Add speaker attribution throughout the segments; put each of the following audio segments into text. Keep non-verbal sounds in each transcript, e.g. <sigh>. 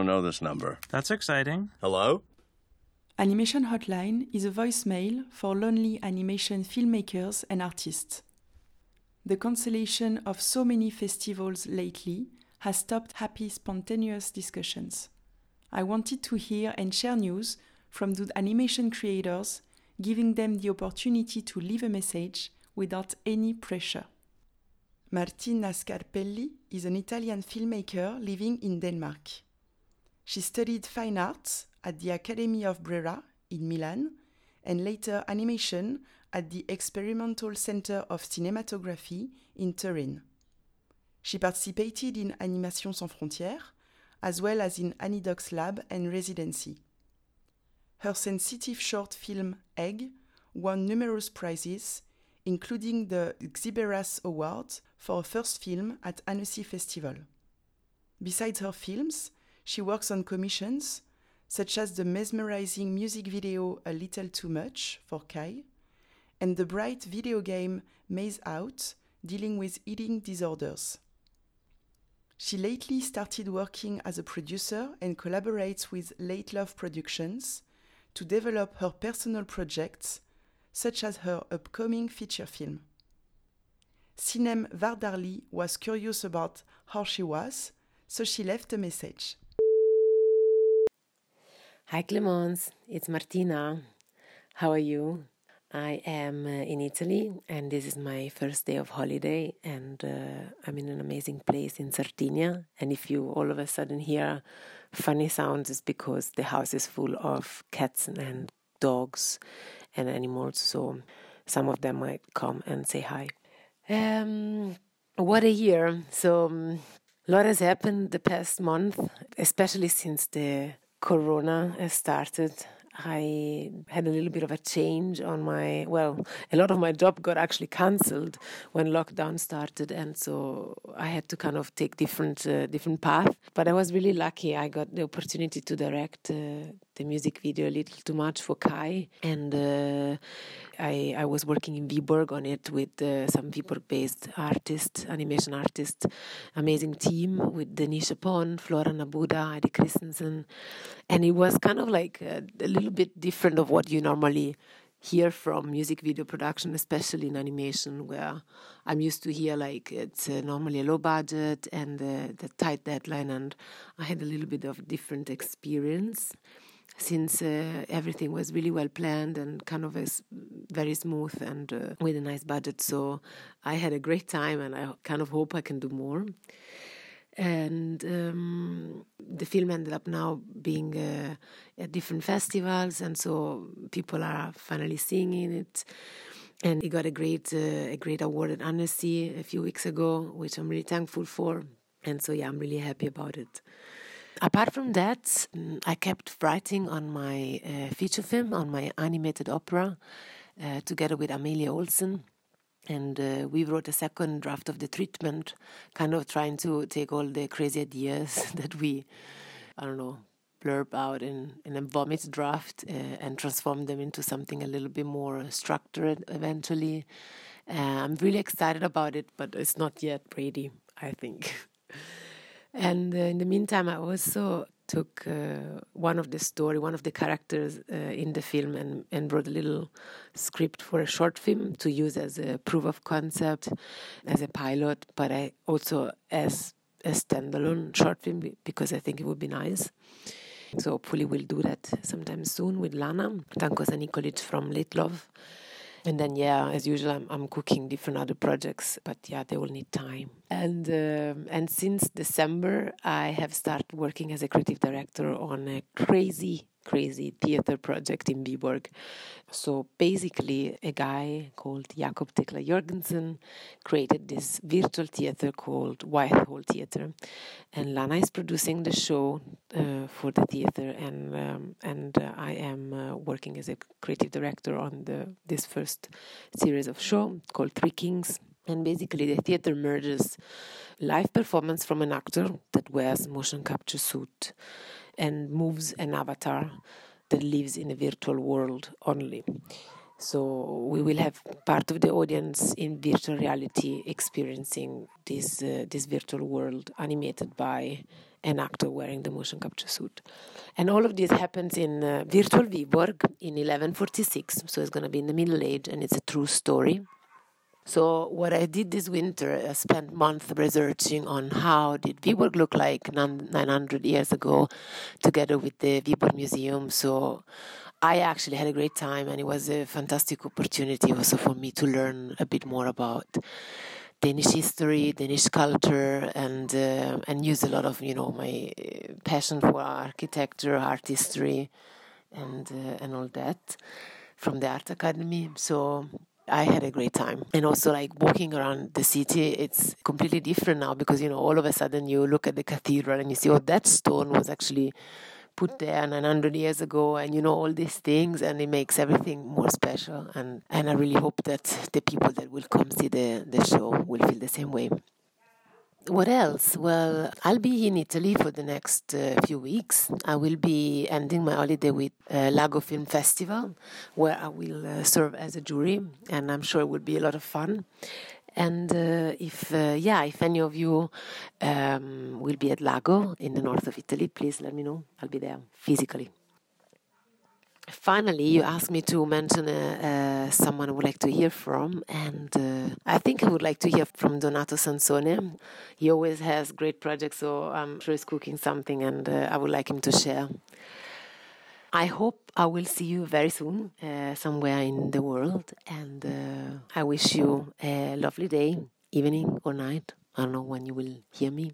Speaker 1: don't know this number.
Speaker 2: That's exciting.
Speaker 1: Hello?
Speaker 3: Animation Hotline is a voicemail for lonely animation filmmakers and artists. The cancellation of so many festivals lately has stopped happy, spontaneous discussions. I wanted to hear and share news from the animation creators, giving them the opportunity to leave a message without any pressure. Martina Scarpelli is an Italian filmmaker living in Denmark. She studied fine arts at the Academy of Brera in Milan and later animation at the Experimental Center of Cinematography in Turin. She participated in Animation Sans Frontières, as well as in Anidox's lab and residency. Her sensitive short film Egg won numerous prizes, including the Xiberras Award for a first film at Annecy Festival. Besides her films, she works on commissions such as the mesmerizing music video A Little Too Much for Kai and the bright video game Maze Out dealing with eating disorders. She lately started working as a producer and collaborates with Late Love Productions to develop her personal projects, such as her upcoming feature film. Sinem Vardarli was curious about how she was, so she left a message.
Speaker 4: Hi Clemence, it's Martina. How are you? I am uh, in Italy and this is my first day of holiday and uh, I'm in an amazing place in Sardinia and if you all of a sudden hear funny sounds it's because the house is full of cats and dogs and animals so some of them might come and say hi. Um, what a year. So um, a lot has happened the past month especially since the corona has started I had a little bit of a change on my well, a lot of my job got actually cancelled when lockdown started, and so I had to kind of take different uh, different path. But I was really lucky. I got the opportunity to direct uh, the music video a little too much for Kai, and uh, I I was working in Viborg on it with uh, some Viborg-based artists, animation artists, amazing team with Denisha Pon, Flora Nabuda, Adi Christensen, and it was kind of like a, a little bit different of what you normally hear from music video production, especially in animation, where I'm used to hear like it's uh, normally a low budget and uh, the tight deadline, and I had a little bit of different experience since uh, everything was really well planned and kind of very smooth and uh, with a nice budget. So I had a great time, and I kind of hope I can do more. And um, the film ended up now being uh, at different festivals, and so people are finally seeing it. And it got a great, uh, a great award at Annecy a few weeks ago, which I'm really thankful for. And so, yeah, I'm really happy about it. Apart from that, I kept writing on my uh, feature film, on my animated opera, uh, together with Amelia Olsen. And uh, we wrote a second draft of the treatment, kind of trying to take all the crazy ideas <laughs> that we, I don't know, blurb out in, in a vomit draft uh, and transform them into something a little bit more structured eventually. Uh, I'm really excited about it, but it's not yet ready, I think. <laughs> And uh, in the meantime, I also took uh, one of the story, one of the characters uh, in the film, and, and wrote a little script for a short film to use as a proof of concept, as a pilot, but I also as a standalone short film because I think it would be nice. So hopefully we'll do that sometime soon with Lana Tankosa Nikolic from Late Love. And then, yeah, as usual, I'm, I'm cooking different other projects, but yeah, they will need time. And um, and since December, I have started working as a creative director on a crazy crazy theater project in Viborg. So basically, a guy called Jakob Tekla Jorgensen created this virtual theater called Whitehall Theater, and Lana is producing the show uh, for the theater, and um, and uh, I am uh, working as a creative director on the this first series of show called Three Kings. And basically, the theater merges live performance from an actor that wears motion capture suit and moves an avatar that lives in a virtual world only. So we will have part of the audience in virtual reality experiencing this uh, this virtual world animated by an actor wearing the motion capture suit. And all of this happens in uh, virtual Viborg in 1146, so it's going to be in the Middle Age and it's a true story. So what I did this winter, I spent months researching on how did Viborg look like 900 years ago, together with the Viborg Museum. So I actually had a great time, and it was a fantastic opportunity also for me to learn a bit more about Danish history, Danish culture, and uh, and use a lot of you know my uh, passion for architecture, art history, and uh, and all that from the art academy. So I had a great time. And also, like walking around the city, it's completely different now because, you know, all of a sudden you look at the cathedral and you see, oh, that stone was actually put there 900 years ago and you know all these things and it makes everything more special and and i really hope that the people that will come see the the show will feel the same way what else? Well, I'll be in Italy for the next uh, few weeks. I will be ending my holiday with uh, Lago Film Festival, where I will uh, serve as a jury, and I'm sure it will be a lot of fun. And uh, if, uh, yeah, if any of you um, will be at Lago in the north of Italy, please let me know. I'll be there physically. Finally, you asked me to mention uh, uh, someone I would like to hear from, and uh, I think I would like to hear from Donato Sansone. He always has great projects, so I'm sure he's cooking something, and uh, I would like him to share. I hope I will see you very soon, uh, somewhere in the world, and uh, I wish you a lovely day, evening, or night. I don't know when you will hear me.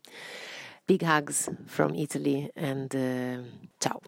Speaker 4: Big hugs from Italy, and ciao.